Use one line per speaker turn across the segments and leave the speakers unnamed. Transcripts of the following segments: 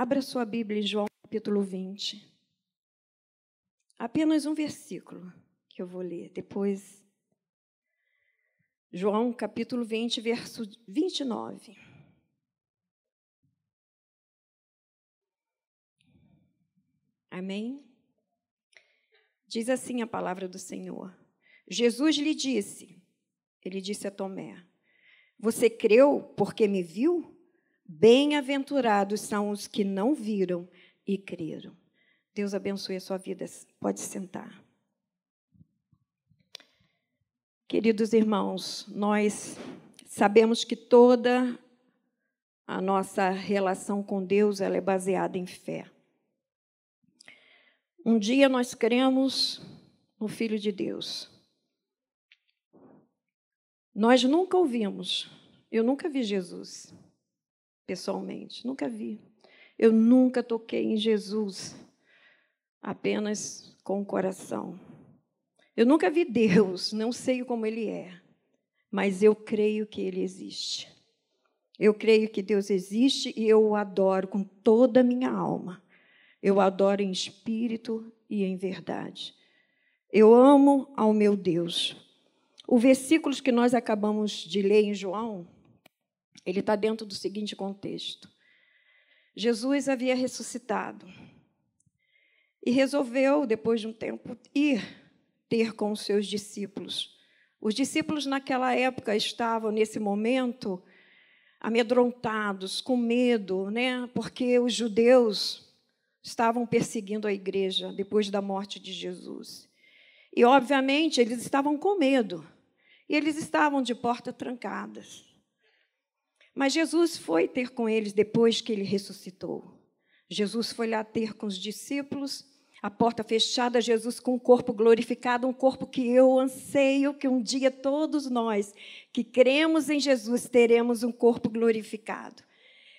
Abra sua Bíblia em João capítulo 20. Apenas um versículo que eu vou ler. Depois, João capítulo 20, verso 29. Amém? Diz assim a palavra do Senhor. Jesus lhe disse, ele disse a Tomé: Você creu porque me viu? Bem-aventurados são os que não viram e creram. Deus abençoe a sua vida. Pode sentar. Queridos irmãos, nós sabemos que toda a nossa relação com Deus ela é baseada em fé. Um dia nós cremos no Filho de Deus. Nós nunca ouvimos, eu nunca vi Jesus, pessoalmente, nunca vi. Eu nunca toquei em Jesus, apenas com o coração. Eu nunca vi Deus, não sei como Ele é, mas eu creio que Ele existe. Eu creio que Deus existe e eu o adoro com toda a minha alma. Eu adoro em espírito e em verdade. Eu amo ao meu Deus. O versículo que nós acabamos de ler em João, ele está dentro do seguinte contexto. Jesus havia ressuscitado e resolveu, depois de um tempo, ir ter com os seus discípulos. Os discípulos naquela época estavam, nesse momento, amedrontados, com medo, né? porque os judeus estavam perseguindo a igreja depois da morte de Jesus. E, obviamente, eles estavam com medo. E eles estavam de porta trancadas. Mas Jesus foi ter com eles depois que ele ressuscitou. Jesus foi lá ter com os discípulos, a porta fechada, Jesus com o corpo glorificado, um corpo que eu anseio que um dia todos nós que cremos em Jesus teremos um corpo glorificado.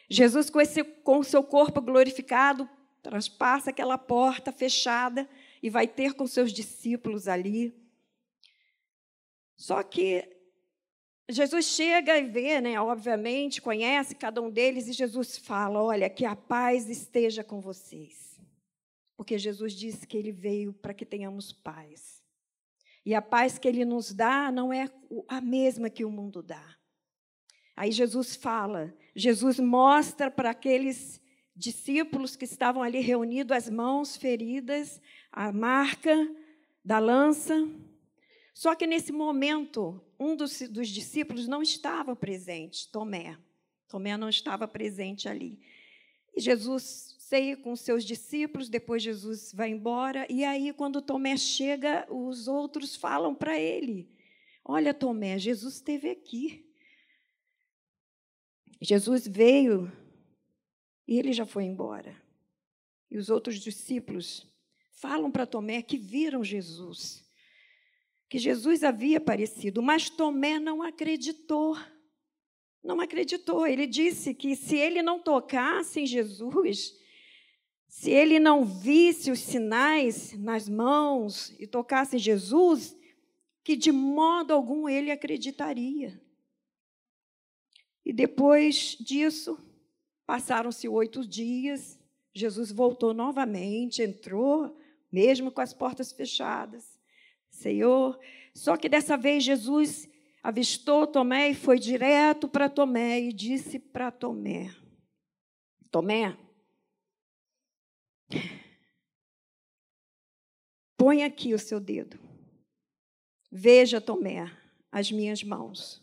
Jesus com, esse, com o seu corpo glorificado transpassa aquela porta fechada e vai ter com seus discípulos ali. Só que Jesus chega e vê, né, obviamente, conhece cada um deles e Jesus fala: Olha, que a paz esteja com vocês. Porque Jesus disse que ele veio para que tenhamos paz. E a paz que ele nos dá não é a mesma que o mundo dá. Aí Jesus fala, Jesus mostra para aqueles discípulos que estavam ali reunidos, as mãos feridas, a marca da lança. Só que nesse momento, um dos, dos discípulos não estava presente, Tomé. Tomé não estava presente ali. E Jesus ceia com seus discípulos, depois Jesus vai embora, e aí, quando Tomé chega, os outros falam para ele: Olha, Tomé, Jesus esteve aqui. Jesus veio e ele já foi embora. E os outros discípulos falam para Tomé que viram Jesus, que Jesus havia aparecido, mas Tomé não acreditou. Não acreditou. Ele disse que se ele não tocasse em Jesus, se ele não visse os sinais nas mãos e tocasse em Jesus, que de modo algum ele acreditaria. E depois disso, Passaram-se oito dias, Jesus voltou novamente, entrou, mesmo com as portas fechadas. Senhor, só que dessa vez Jesus avistou Tomé e foi direto para Tomé e disse para Tomé: Tomé, põe aqui o seu dedo. Veja, Tomé, as minhas mãos.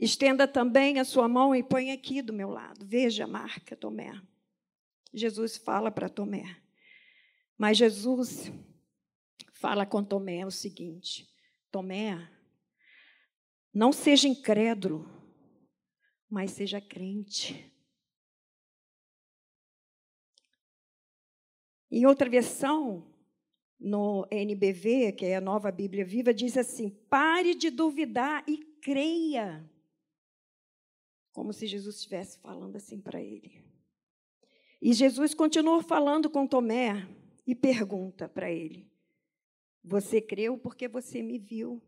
Estenda também a sua mão e põe aqui do meu lado. Veja a marca, Tomé. Jesus fala para Tomé. Mas Jesus fala com Tomé o seguinte: Tomé, não seja incrédulo, mas seja crente. Em outra versão, no NBV, que é a nova Bíblia Viva, diz assim: pare de duvidar e creia como se Jesus estivesse falando assim para ele. E Jesus continua falando com Tomé e pergunta para ele: Você creu porque você me viu,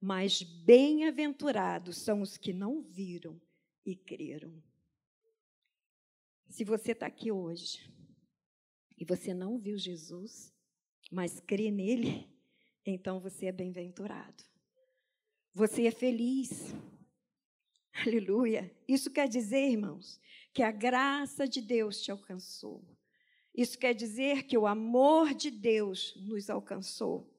mas bem-aventurados são os que não viram e creram. Se você está aqui hoje e você não viu Jesus, mas crê nele, então você é bem-aventurado. Você é feliz. Aleluia. Isso quer dizer, irmãos, que a graça de Deus te alcançou. Isso quer dizer que o amor de Deus nos alcançou.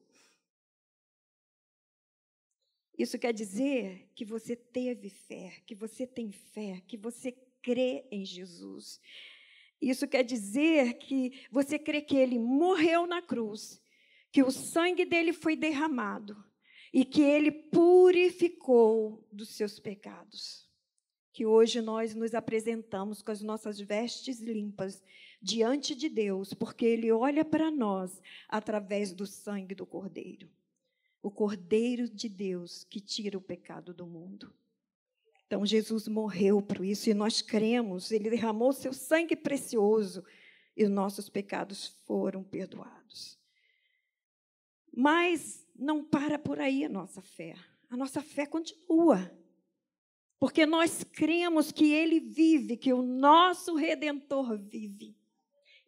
Isso quer dizer que você teve fé, que você tem fé, que você crê em Jesus. Isso quer dizer que você crê que ele morreu na cruz, que o sangue dele foi derramado e que ele purificou dos seus pecados. Que hoje nós nos apresentamos com as nossas vestes limpas diante de Deus, porque ele olha para nós através do sangue do Cordeiro o Cordeiro de Deus que tira o pecado do mundo. Então, Jesus morreu por isso e nós cremos, ele derramou seu sangue precioso e os nossos pecados foram perdoados. Mas não para por aí a nossa fé. A nossa fé continua. Porque nós cremos que ele vive, que o nosso redentor vive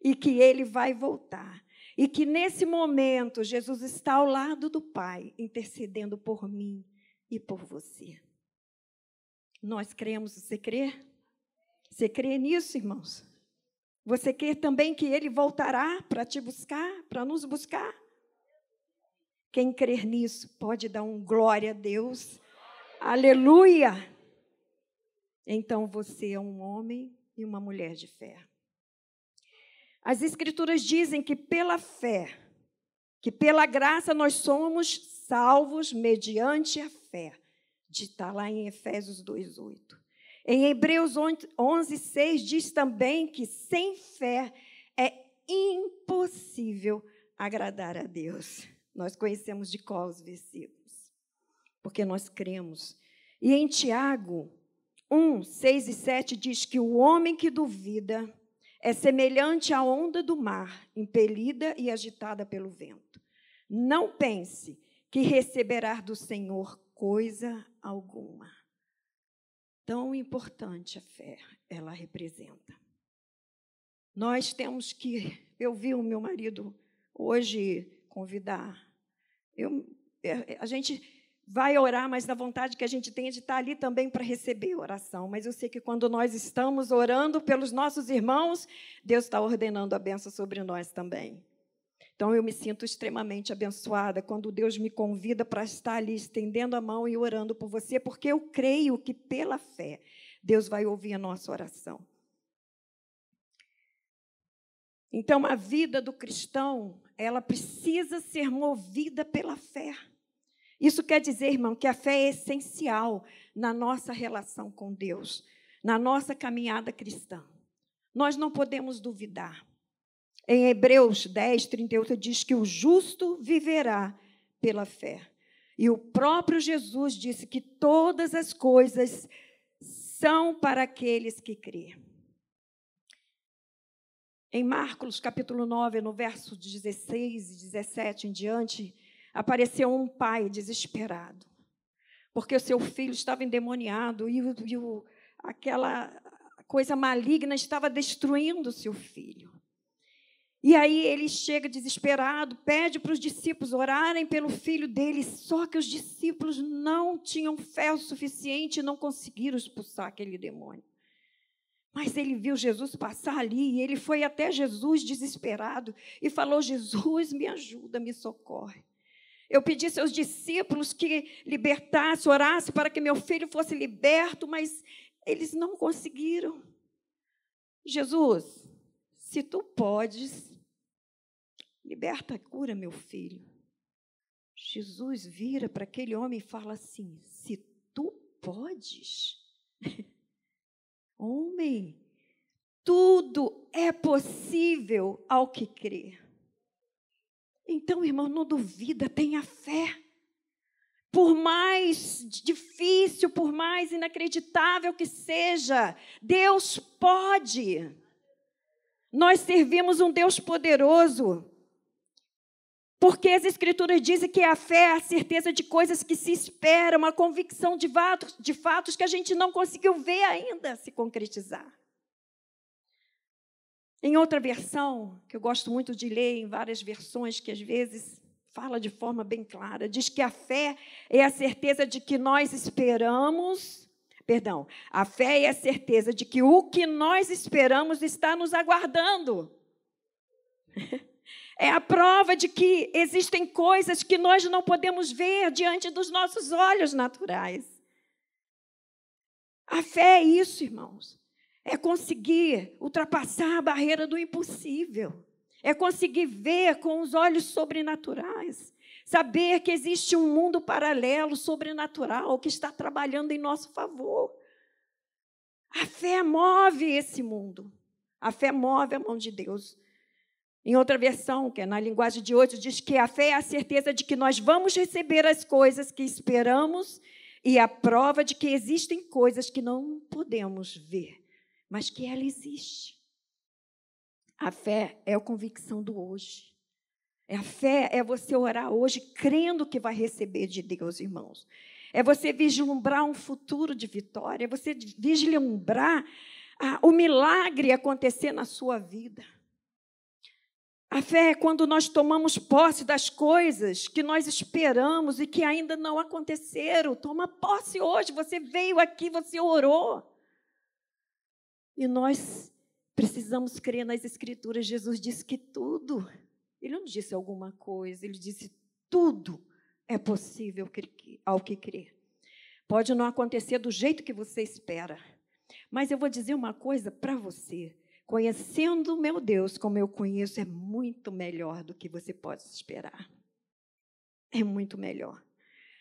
e que ele vai voltar. E que nesse momento Jesus está ao lado do Pai, intercedendo por mim e por você. Nós cremos, você crê? Você crê nisso, irmãos? Você crê também que Ele voltará para te buscar, para nos buscar? Quem crer nisso pode dar um glória a Deus. Aleluia! Então você é um homem e uma mulher de fé. As Escrituras dizem que pela fé, que pela graça nós somos salvos mediante a fé. Está lá em Efésios 2,8. Em Hebreus 11,6 diz também que sem fé é impossível agradar a Deus. Nós conhecemos de qual os versículos, porque nós cremos. E em Tiago 1, 6 e 7 diz que o homem que duvida é semelhante à onda do mar, impelida e agitada pelo vento. Não pense que receberá do Senhor coisa alguma. Tão importante a fé ela representa. Nós temos que. Eu vi o meu marido hoje convidar. Eu, é, a gente vai orar, mas da vontade que a gente tem de estar ali também para receber oração. Mas eu sei que quando nós estamos orando pelos nossos irmãos, Deus está ordenando a benção sobre nós também. Então eu me sinto extremamente abençoada quando Deus me convida para estar ali estendendo a mão e orando por você, porque eu creio que pela fé Deus vai ouvir a nossa oração. Então a vida do cristão, ela precisa ser movida pela fé. Isso quer dizer, irmão, que a fé é essencial na nossa relação com Deus, na nossa caminhada cristã. Nós não podemos duvidar. Em Hebreus 10, 38, diz que o justo viverá pela fé. E o próprio Jesus disse que todas as coisas são para aqueles que crêem. Em Marcos capítulo 9, no verso 16 e 17 em diante, apareceu um pai desesperado, porque o seu filho estava endemoniado e, e o, aquela coisa maligna estava destruindo o seu filho. E aí ele chega desesperado, pede para os discípulos orarem pelo filho dele, só que os discípulos não tinham fé o suficiente e não conseguiram expulsar aquele demônio. Mas ele viu Jesus passar ali e ele foi até Jesus desesperado e falou: Jesus, me ajuda, me socorre. Eu pedi seus discípulos que libertassem, orassem para que meu filho fosse liberto, mas eles não conseguiram. Jesus, se tu podes, liberta, cura meu filho. Jesus vira para aquele homem e fala assim: se tu podes, homem, tudo é possível ao que crer. Então, irmão, não duvida, tenha fé. Por mais difícil, por mais inacreditável que seja, Deus pode. Nós servimos um Deus poderoso. Porque as Escrituras dizem que a fé é a certeza de coisas que se esperam, uma convicção de fatos, de fatos que a gente não conseguiu ver ainda se concretizar. Em outra versão, que eu gosto muito de ler em várias versões, que às vezes fala de forma bem clara, diz que a fé é a certeza de que nós esperamos, perdão, a fé é a certeza de que o que nós esperamos está nos aguardando. É a prova de que existem coisas que nós não podemos ver diante dos nossos olhos naturais. A fé é isso, irmãos. É conseguir ultrapassar a barreira do impossível. É conseguir ver com os olhos sobrenaturais. Saber que existe um mundo paralelo, sobrenatural, que está trabalhando em nosso favor. A fé move esse mundo. A fé move a mão de Deus. Em outra versão, que é na linguagem de hoje, diz que a fé é a certeza de que nós vamos receber as coisas que esperamos e a prova de que existem coisas que não podemos ver, mas que ela existe. A fé é a convicção do hoje. A fé é você orar hoje crendo que vai receber de Deus, irmãos. É você vislumbrar um futuro de vitória, é você vislumbrar ah, o milagre acontecer na sua vida. A fé é quando nós tomamos posse das coisas que nós esperamos e que ainda não aconteceram. Toma posse hoje. Você veio aqui, você orou. E nós precisamos crer nas Escrituras. Jesus disse que tudo, ele não disse alguma coisa, ele disse tudo é possível ao que crer. Pode não acontecer do jeito que você espera, mas eu vou dizer uma coisa para você. Conhecendo o meu Deus como eu conheço, é muito melhor do que você pode esperar. É muito melhor.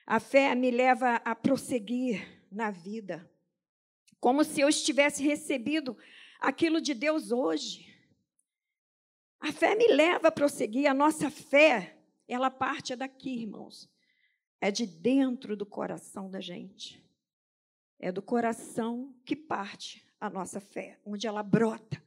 A fé me leva a prosseguir na vida, como se eu estivesse recebido aquilo de Deus hoje. A fé me leva a prosseguir, a nossa fé, ela parte daqui, irmãos. É de dentro do coração da gente. É do coração que parte a nossa fé, onde ela brota.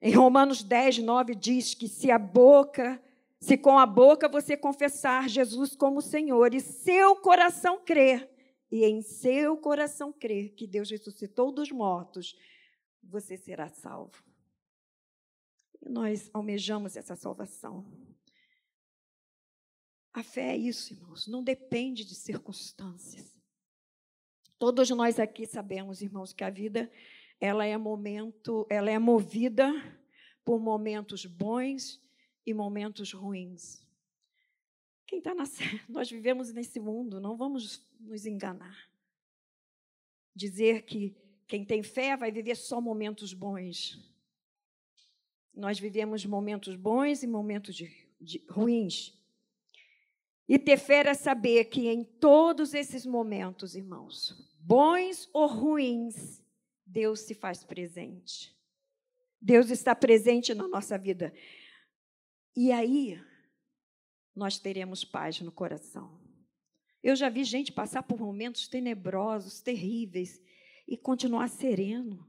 Em Romanos 10, 9 diz que se a boca, se com a boca você confessar Jesus como Senhor e seu coração crer, e em seu coração crer que Deus ressuscitou dos mortos, você será salvo. E nós almejamos essa salvação. A fé é isso, irmãos, não depende de circunstâncias. Todos nós aqui sabemos, irmãos, que a vida ela é momento, ela é movida por momentos bons e momentos ruins. Quem está na nós vivemos nesse mundo, não vamos nos enganar. Dizer que quem tem fé vai viver só momentos bons. Nós vivemos momentos bons e momentos de, de, ruins. E ter fé é saber que em todos esses momentos, irmãos, bons ou ruins, Deus se faz presente. Deus está presente na nossa vida. E aí, nós teremos paz no coração. Eu já vi gente passar por momentos tenebrosos, terríveis, e continuar sereno,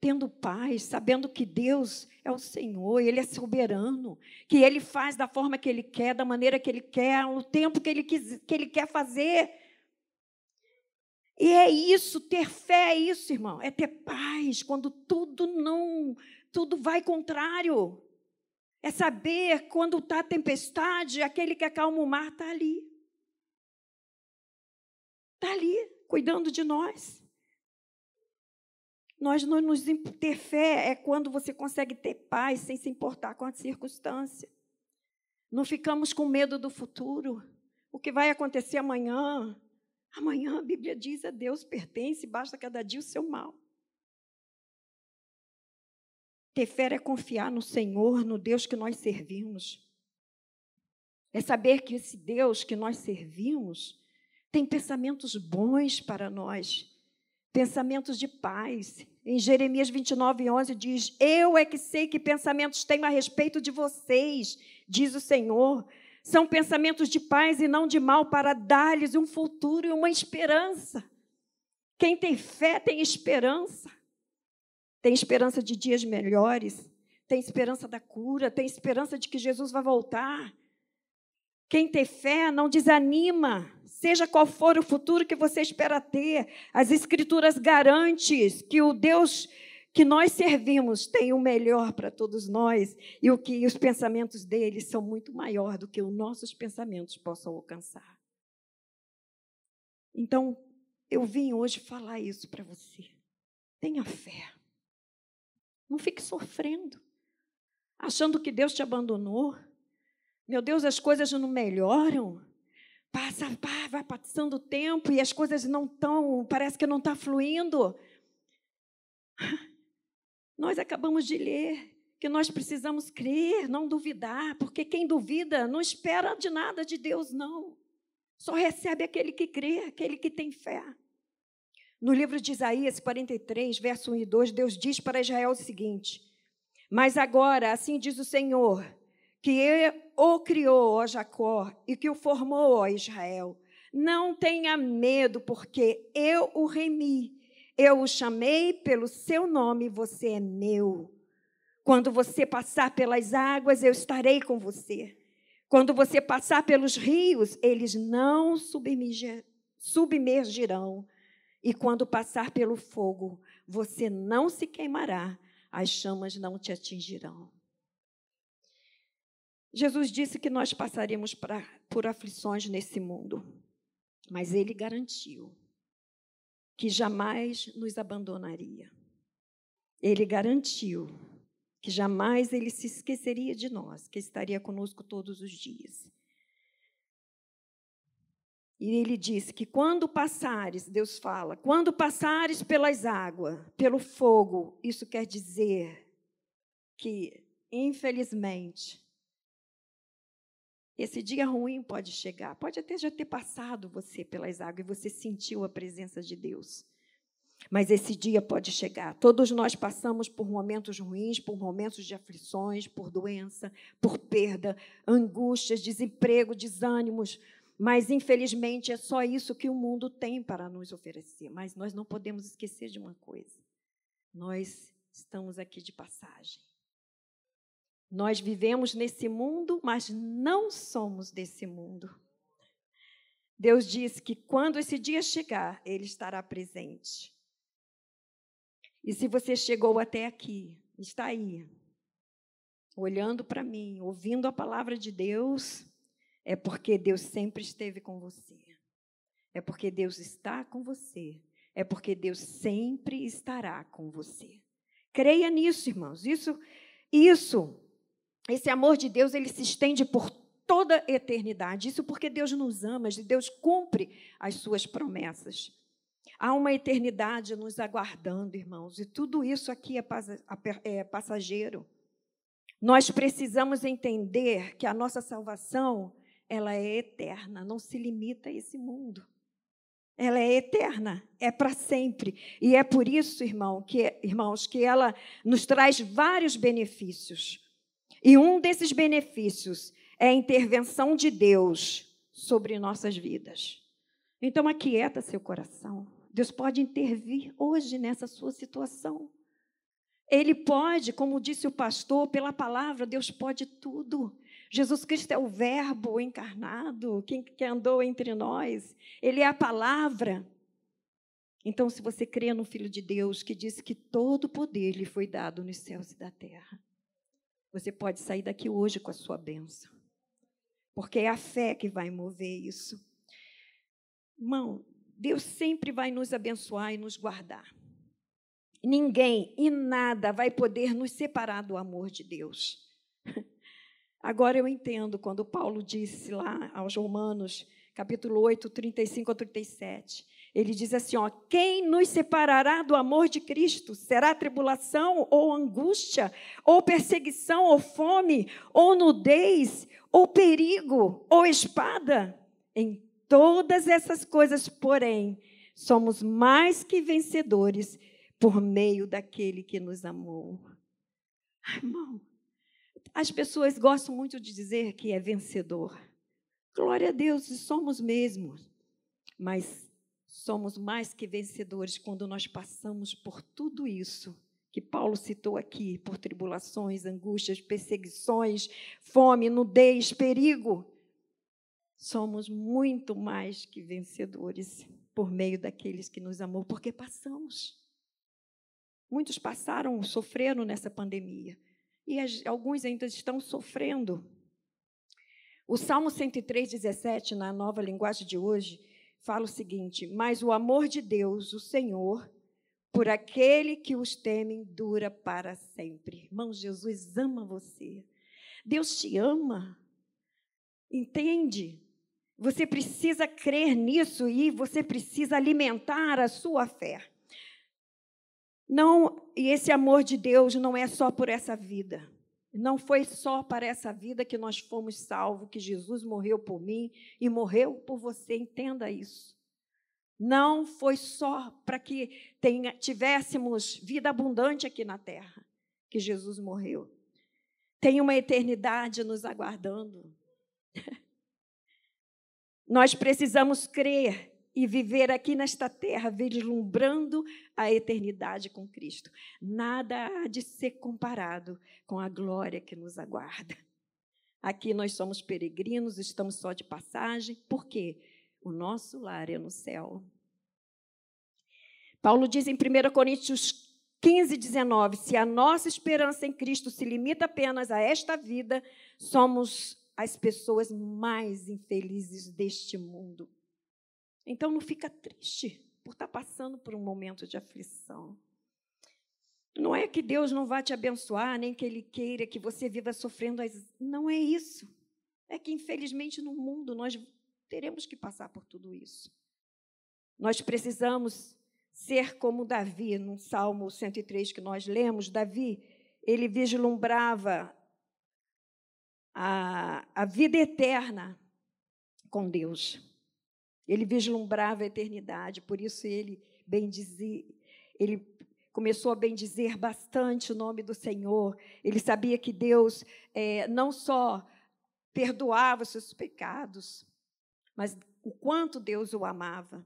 tendo paz, sabendo que Deus é o Senhor, Ele é soberano, que Ele faz da forma que Ele quer, da maneira que Ele quer, no tempo que Ele, quis, que ele quer fazer. E é isso, ter fé é isso, irmão, é ter paz quando tudo não, tudo vai contrário. É saber quando está tempestade, aquele que acalma o mar está ali. Está ali, cuidando de nós. Nós não nos ter fé é quando você consegue ter paz sem se importar com a circunstância. Não ficamos com medo do futuro. O que vai acontecer amanhã? Amanhã a Bíblia diz a Deus pertence, basta cada dia o seu mal. Ter fé é confiar no Senhor, no Deus que nós servimos. É saber que esse Deus que nós servimos tem pensamentos bons para nós, pensamentos de paz. Em Jeremias 29, 11 diz: Eu é que sei que pensamentos tenho a respeito de vocês, diz o Senhor, são pensamentos de paz e não de mal, para dar-lhes um futuro e uma esperança. Quem tem fé tem esperança. Tem esperança de dias melhores, tem esperança da cura, tem esperança de que Jesus vai voltar. Quem tem fé não desanima, seja qual for o futuro que você espera ter. As Escrituras garantem que o Deus que nós servimos tem o melhor para todos nós e o que os pensamentos dele são muito maior do que os nossos pensamentos possam alcançar. Então, eu vim hoje falar isso para você. Tenha fé. Não fique sofrendo, achando que Deus te abandonou. Meu Deus, as coisas não melhoram. Passa, vai passando o tempo e as coisas não estão, parece que não está fluindo. Nós acabamos de ler que nós precisamos crer, não duvidar, porque quem duvida não espera de nada de Deus, não. Só recebe aquele que crê, aquele que tem fé. No livro de Isaías 43, verso 1 e 2, Deus diz para Israel o seguinte: Mas agora, assim diz o Senhor, que o criou, ó Jacó, e que o formou, ó Israel. Não tenha medo, porque eu o remi eu o chamei pelo seu nome, você é meu. Quando você passar pelas águas, eu estarei com você. Quando você passar pelos rios, eles não submergirão. E quando passar pelo fogo, você não se queimará, as chamas não te atingirão. Jesus disse que nós passaríamos pra, por aflições nesse mundo, mas ele garantiu que jamais nos abandonaria. Ele garantiu que jamais ele se esqueceria de nós, que estaria conosco todos os dias. E ele disse que quando passares, Deus fala, quando passares pelas águas, pelo fogo, isso quer dizer que, infelizmente, esse dia ruim pode chegar, pode até já ter passado você pelas águas e você sentiu a presença de Deus. Mas esse dia pode chegar. Todos nós passamos por momentos ruins, por momentos de aflições, por doença, por perda, angústias, desemprego, desânimos. Mas, infelizmente, é só isso que o mundo tem para nos oferecer. Mas nós não podemos esquecer de uma coisa: nós estamos aqui de passagem. Nós vivemos nesse mundo, mas não somos desse mundo. Deus disse que quando esse dia chegar, Ele estará presente. E se você chegou até aqui, está aí, olhando para mim, ouvindo a palavra de Deus, é porque Deus sempre esteve com você. É porque Deus está com você. É porque Deus sempre estará com você. Creia nisso, irmãos. Isso, isso esse amor de Deus, ele se estende por toda a eternidade. Isso porque Deus nos ama, Deus cumpre as suas promessas. Há uma eternidade nos aguardando, irmãos, e tudo isso aqui é, é passageiro. Nós precisamos entender que a nossa salvação, ela é eterna, não se limita a esse mundo. Ela é eterna, é para sempre. E é por isso, irmão, que, irmãos, que ela nos traz vários benefícios. E um desses benefícios é a intervenção de Deus sobre nossas vidas. Então, aquieta seu coração. Deus pode intervir hoje nessa sua situação. Ele pode, como disse o pastor, pela palavra, Deus pode tudo. Jesus Cristo é o Verbo encarnado, quem que andou entre nós. Ele é a palavra. Então, se você crê no Filho de Deus, que disse que todo poder lhe foi dado nos céus e da terra, você pode sair daqui hoje com a sua bênção. Porque é a fé que vai mover isso. Irmão, Deus sempre vai nos abençoar e nos guardar. Ninguém e nada vai poder nos separar do amor de Deus. Agora eu entendo quando Paulo disse lá aos Romanos, capítulo 8, 35 a 37. Ele diz assim: ó, quem nos separará do amor de Cristo? Será tribulação ou angústia, ou perseguição, ou fome, ou nudez, ou perigo, ou espada? Em todas essas coisas, porém, somos mais que vencedores por meio daquele que nos amou. Irmão, as pessoas gostam muito de dizer que é vencedor. Glória a Deus, somos mesmos. Mas somos mais que vencedores quando nós passamos por tudo isso que Paulo citou aqui, por tribulações, angústias, perseguições, fome, nudez, perigo. Somos muito mais que vencedores por meio daqueles que nos amou, porque passamos. Muitos passaram, sofreram nessa pandemia. E alguns ainda estão sofrendo. O Salmo 103, 17, na nova linguagem de hoje, fala o seguinte: Mas o amor de Deus, o Senhor, por aquele que os temem, dura para sempre. Irmão, Jesus ama você. Deus te ama. Entende? Você precisa crer nisso e você precisa alimentar a sua fé. Não, e esse amor de Deus não é só por essa vida. Não foi só para essa vida que nós fomos salvos, que Jesus morreu por mim e morreu por você. Entenda isso. Não foi só para que tenha, tivéssemos vida abundante aqui na terra que Jesus morreu. Tem uma eternidade nos aguardando. Nós precisamos crer e viver aqui nesta terra, vislumbrando a eternidade com Cristo. Nada há de ser comparado com a glória que nos aguarda. Aqui nós somos peregrinos, estamos só de passagem, por quê? O nosso lar é no céu. Paulo diz em 1 Coríntios 15, 19: se a nossa esperança em Cristo se limita apenas a esta vida, somos as pessoas mais infelizes deste mundo. Então não fica triste por estar passando por um momento de aflição. Não é que Deus não vá te abençoar, nem que Ele queira que você viva sofrendo. As... Não é isso. É que, infelizmente, no mundo nós teremos que passar por tudo isso. Nós precisamos ser como Davi, no Salmo 103 que nós lemos. Davi, ele vislumbrava a, a vida eterna com Deus. Ele vislumbrava a eternidade, por isso ele bendizia, ele começou a bendizer bastante o nome do Senhor. Ele sabia que Deus é, não só perdoava os seus pecados, mas o quanto Deus o amava.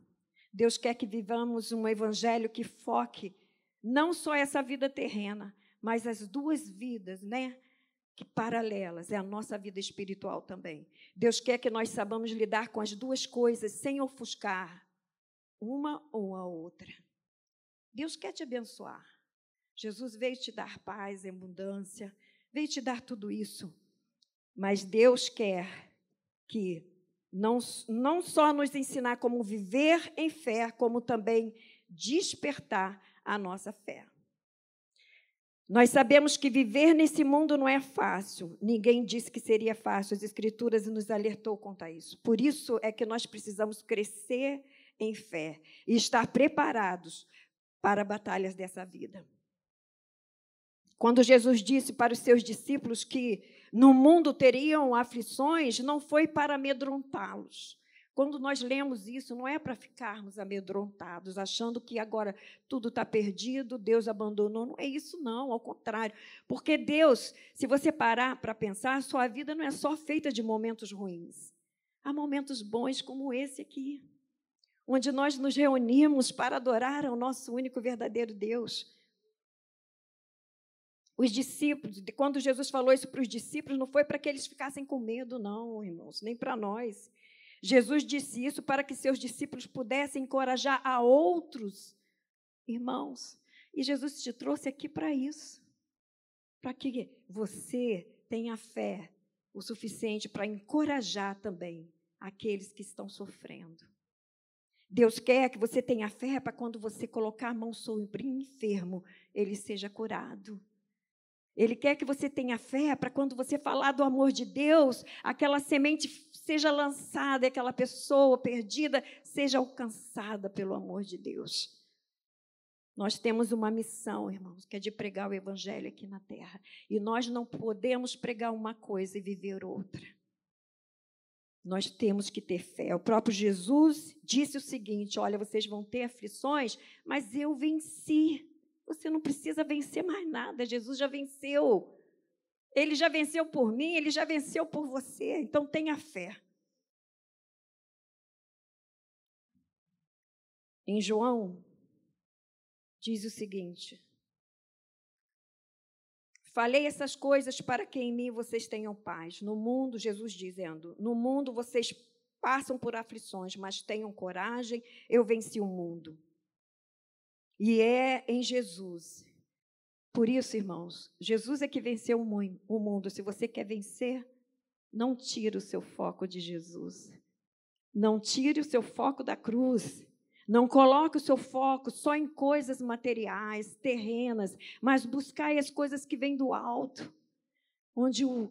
Deus quer que vivamos um evangelho que foque não só essa vida terrena, mas as duas vidas, né? Que paralelas, é a nossa vida espiritual também. Deus quer que nós sabamos lidar com as duas coisas sem ofuscar uma ou a outra. Deus quer te abençoar. Jesus veio te dar paz e abundância, veio te dar tudo isso. Mas Deus quer que não, não só nos ensinar como viver em fé, como também despertar a nossa fé. Nós sabemos que viver nesse mundo não é fácil. Ninguém disse que seria fácil. As Escrituras nos alertou quanto a isso. Por isso é que nós precisamos crescer em fé e estar preparados para batalhas dessa vida. Quando Jesus disse para os seus discípulos que no mundo teriam aflições, não foi para amedrontá-los, quando nós lemos isso, não é para ficarmos amedrontados, achando que agora tudo está perdido, Deus abandonou. Não é isso, não, ao contrário. Porque Deus, se você parar para pensar, sua vida não é só feita de momentos ruins. Há momentos bons como esse aqui, onde nós nos reunimos para adorar ao nosso único verdadeiro Deus. Os discípulos, quando Jesus falou isso para os discípulos, não foi para que eles ficassem com medo, não, irmãos, nem para nós. Jesus disse isso para que seus discípulos pudessem encorajar a outros irmãos. E Jesus te trouxe aqui para isso. Para que você tenha fé o suficiente para encorajar também aqueles que estão sofrendo. Deus quer que você tenha fé para quando você colocar a mão sobre o enfermo, ele seja curado. Ele quer que você tenha fé para quando você falar do amor de Deus, aquela semente seja lançada aquela pessoa perdida seja alcançada pelo amor de Deus. Nós temos uma missão, irmãos, que é de pregar o Evangelho aqui na terra. E nós não podemos pregar uma coisa e viver outra. Nós temos que ter fé. O próprio Jesus disse o seguinte: Olha, vocês vão ter aflições, mas eu venci. Você não precisa vencer mais nada, Jesus já venceu. Ele já venceu por mim, ele já venceu por você, então tenha fé. Em João, diz o seguinte: Falei essas coisas para que em mim vocês tenham paz. No mundo, Jesus dizendo: No mundo vocês passam por aflições, mas tenham coragem, eu venci o mundo. E é em Jesus Por isso, irmãos, Jesus é que venceu o mundo. Se você quer vencer, não tire o seu foco de Jesus. Não tire o seu foco da cruz. Não coloque o seu foco só em coisas materiais, terrenas, mas buscai as coisas que vêm do alto, onde, o,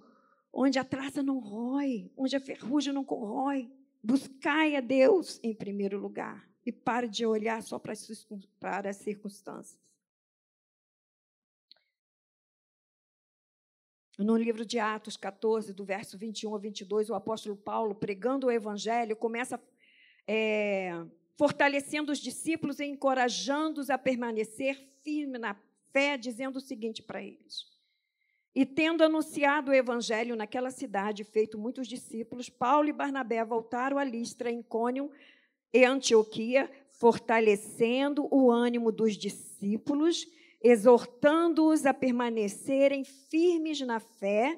onde a traça não rói, onde a ferrugem não corrói. Buscai a Deus em primeiro lugar e pare de olhar só para as, circunstâncias. No livro de Atos 14, do verso 21 ao 22, o apóstolo Paulo, pregando o evangelho, começa é, fortalecendo os discípulos e encorajando-os a permanecer firme na fé, dizendo o seguinte para eles: E tendo anunciado o evangelho naquela cidade, feito muitos discípulos, Paulo e Barnabé voltaram a Listra, Icônio e Antioquia, fortalecendo o ânimo dos discípulos, exortando-os a permanecerem firmes na fé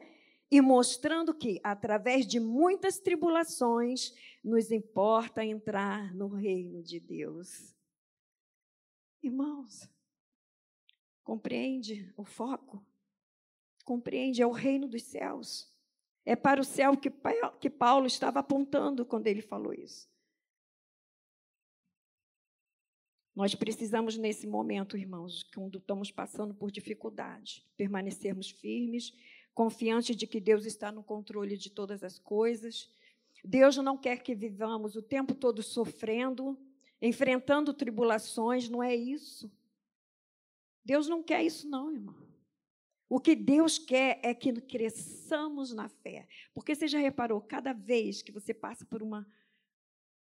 e mostrando que, através de muitas tribulações, nos importa entrar no reino de Deus. Irmãos, compreende o foco? Compreende? É o reino dos céus. É para o céu que, Paulo estava apontando quando ele falou isso. Nós precisamos, nesse momento, irmãos, quando estamos passando por dificuldade, permanecermos firmes, confiantes de que Deus está no controle de todas as coisas Deus não quer que vivamos o tempo todo sofrendo, enfrentando tribulações, não é isso. Deus não quer isso, não, irmão. O que Deus quer é que cresçamos na fé. Porque você já reparou, cada vez que você passa por uma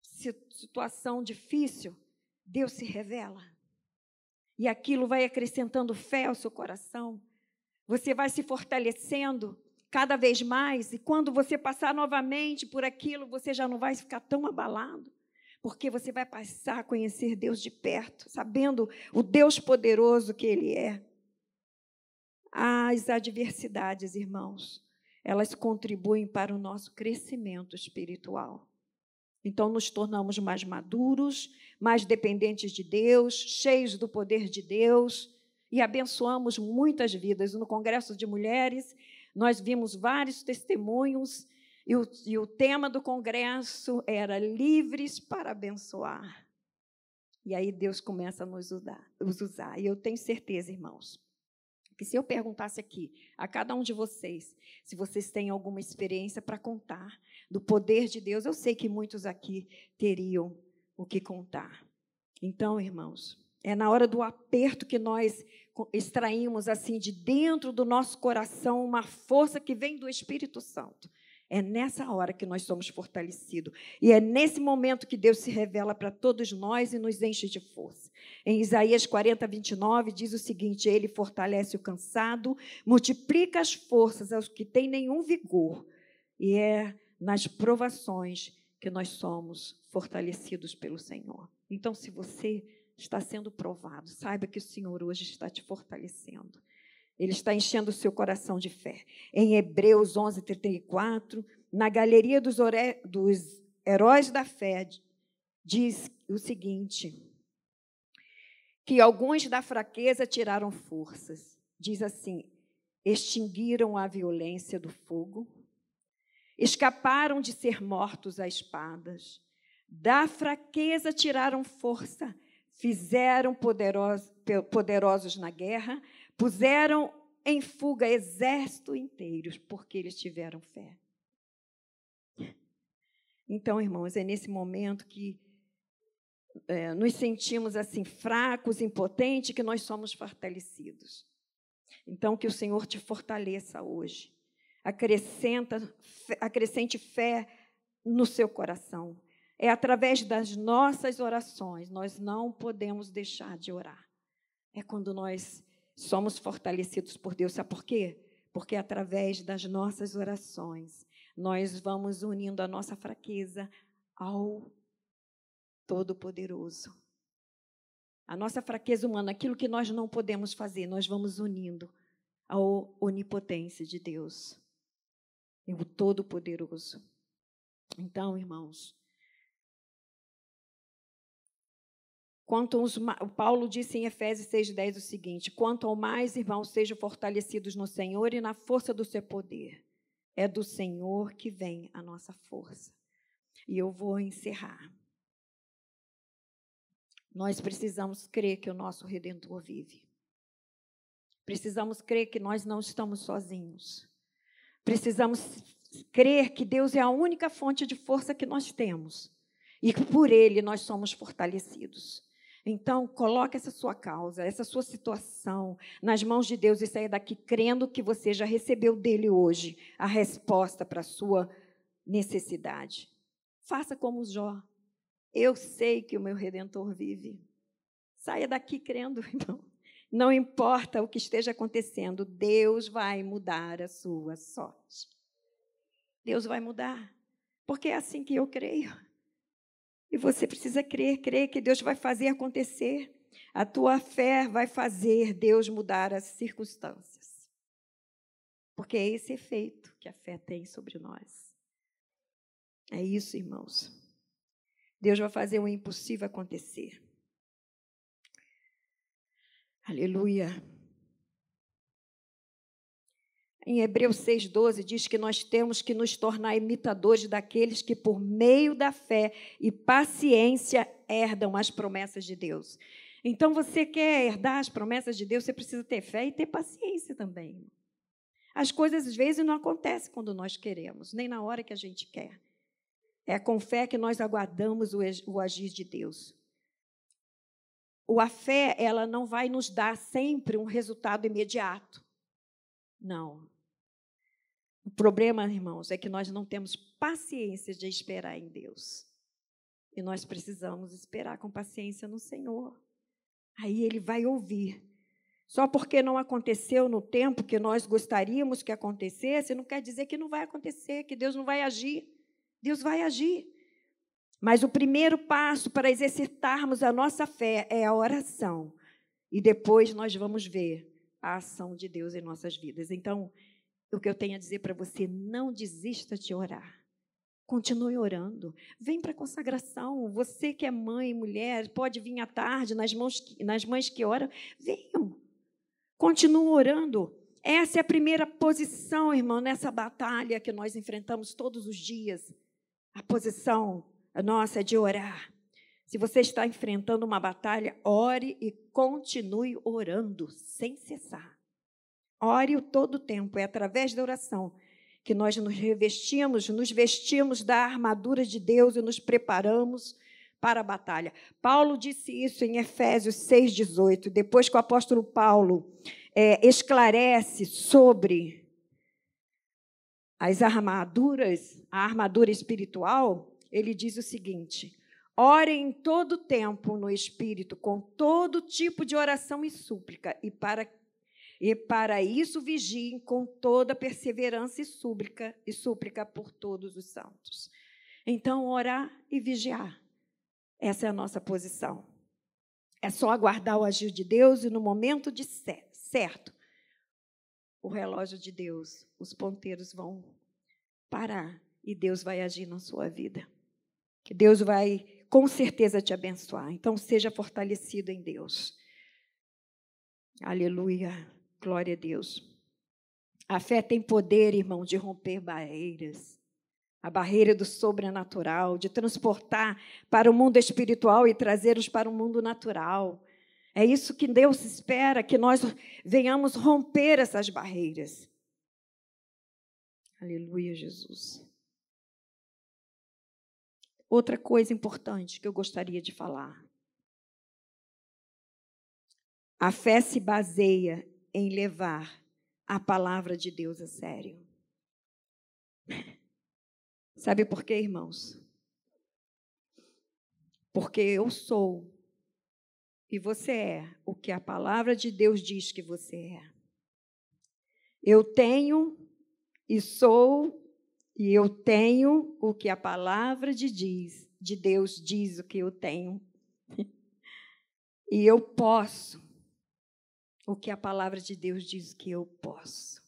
situação difícil, Deus se revela. E aquilo vai acrescentando fé ao seu coração. Você vai se fortalecendo cada vez mais, e quando você passar novamente por aquilo, você já não vai ficar tão abalado, porque você vai passar a conhecer Deus de perto, sabendo o Deus poderoso que Ele é. As adversidades, irmãos, elas contribuem para o nosso crescimento espiritual. Então, nos tornamos mais maduros, mais dependentes de Deus, cheios do poder de Deus e abençoamos muitas vidas. No Congresso de Mulheres, nós vimos vários testemunhos e o, e o tema do congresso era livres para abençoar. E aí Deus começa a nos usar, nos usar. E eu tenho certeza, irmãos, que se eu perguntasse aqui a cada um de vocês se vocês têm alguma experiência para contar do poder de Deus, eu sei que muitos aqui teriam o que contar. Então, irmãos, é na hora do aperto que nós extraímos assim de dentro do nosso coração uma força que vem do Espírito Santo. É nessa hora que nós somos fortalecidos. E é nesse momento que Deus se revela para todos nós e nos enche de força. Em Isaías 40, 29, diz o seguinte: Ele fortalece o cansado, multiplica as forças aos que têm nenhum vigor. E é nas provações que nós somos fortalecidos pelo Senhor. Então, se você está sendo provado. Saiba que o Senhor hoje está te fortalecendo. Ele está enchendo o seu coração de fé. Em Hebreus 11, 34, na galeria dos, dos heróis da fé, diz o seguinte: que alguns da fraqueza tiraram forças. Diz assim: extinguiram a violência do fogo, escaparam de ser mortos a espadas, da fraqueza tiraram força, fizeram poderosos, poderosos na guerra, puseram em fuga exército inteiros, porque eles tiveram fé. Então, irmãos, é nesse momento que é, nos sentimos assim fracos, impotentes, que nós somos fortalecidos. Então, que o Senhor te fortaleça hoje. Acrescenta, acrescente fé no seu coração. É através das nossas orações, nós não podemos deixar de orar. É quando nós somos fortalecidos por Deus. Sabe por quê? Porque através das nossas orações nós vamos unindo a nossa fraqueza ao Todo-Poderoso. A nossa fraqueza humana, aquilo que nós não podemos fazer, nós vamos unindo à onipotência de Deus, o Todo-Poderoso. Então, irmãos, Quanto os, Paulo disse em Efésios 6,10 o seguinte: Quanto ao mais, irmãos, sejam fortalecidos no Senhor e na força do seu poder. É do Senhor que vem a nossa força. E eu vou encerrar. Nós precisamos crer que o nosso Redentor vive. Precisamos crer que nós não estamos sozinhos. Precisamos crer que Deus é a única fonte de força que nós temos e que por Ele nós somos fortalecidos. Então, coloque essa sua causa, essa sua situação nas mãos de Deus e saia daqui crendo que você já recebeu dele hoje a resposta para a sua necessidade. Faça como Jó. Eu sei que o meu redentor vive. Saia daqui crendo, irmão. Não importa o que esteja acontecendo, Deus vai mudar a sua sorte. Deus vai mudar. Porque é assim que eu creio. E você precisa crer, crer que Deus vai fazer acontecer. A tua fé vai fazer Deus mudar as circunstâncias. Porque é esse efeito que a fé tem sobre nós. É isso, irmãos. Deus vai fazer o impossível acontecer. Aleluia. Em Hebreus 6,12 diz que nós temos que nos tornar imitadores daqueles que, por meio da fé e paciência, herdam as promessas de Deus. Então, você quer herdar as promessas de Deus, você precisa ter fé e ter paciência também. As coisas, às vezes, não acontecem quando nós queremos, nem na hora que a gente quer. É com fé que nós aguardamos o agir de Deus. A fé, ela não vai nos dar sempre um resultado imediato. Não. O problema, irmãos, é que nós não temos paciência de esperar em Deus. E nós precisamos esperar com paciência no Senhor. Aí Ele vai ouvir. Só porque não aconteceu no tempo que nós gostaríamos que acontecesse, não quer dizer que não vai acontecer, que Deus não vai agir. Deus vai agir. Mas o primeiro passo para exercitarmos a nossa fé é a oração. E depois nós vamos ver a ação de Deus em nossas vidas. Então, o que eu tenho a dizer para você, não desista de orar. Continue orando. Vem para a consagração. Você que é mãe, mulher, pode vir à tarde nas, mãos, nas mães que oram. Venham. Continue orando. Essa é a primeira posição, irmão, nessa batalha que nós enfrentamos todos os dias. A posição nossa é de orar. Se você está enfrentando uma batalha, ore e continue orando sem cessar. Ore o todo tempo, é através da oração que nós nos revestimos, nos vestimos da armadura de Deus e nos preparamos para a batalha. Paulo disse isso em Efésios 6,18. Depois que o apóstolo Paulo é, esclarece sobre as armaduras, a armadura espiritual, ele diz o seguinte: Orem todo tempo no Espírito, com todo tipo de oração e súplica, e para e para isso vigiem com toda perseverança e súplica, e súplica por todos os santos. Então, orar e vigiar. Essa é a nossa posição. É só aguardar o agir de Deus e no momento de certo, o relógio de Deus, os ponteiros vão parar e Deus vai agir na sua vida. Que Deus vai com certeza te abençoar. Então seja fortalecido em Deus. Aleluia. Glória a Deus. A fé tem poder, irmão, de romper barreiras. A barreira do sobrenatural, de transportar para o mundo espiritual e trazê-los para o mundo natural. É isso que Deus espera, que nós venhamos romper essas barreiras. Aleluia, Jesus. Outra coisa importante que eu gostaria de falar. A fé se baseia em levar a palavra de Deus a sério. Sabe por quê, irmãos? Porque eu sou e você é o que a palavra de Deus diz que você é. Eu tenho e sou e eu tenho o que a palavra de, diz, de Deus diz o que eu tenho. E eu posso o que a palavra de Deus diz que eu posso.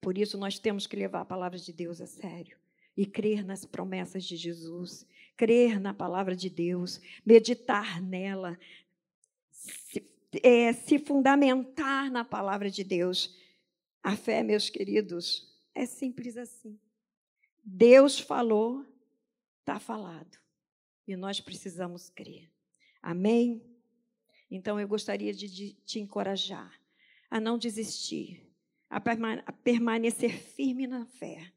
Por isso, nós temos que levar a palavra de Deus a sério e crer nas promessas de Jesus, crer na palavra de Deus, meditar nela, se, é, se fundamentar na palavra de Deus. A fé, meus queridos, é simples assim. Deus falou, está falado. E nós precisamos crer. Amém? Então eu gostaria de te encorajar a não desistir, a permanecer firme na fé,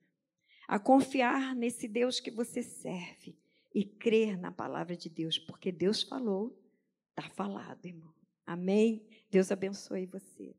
a confiar nesse Deus que você serve e crer na palavra de Deus, porque Deus falou, está falado, irmão. Amém? Deus abençoe você.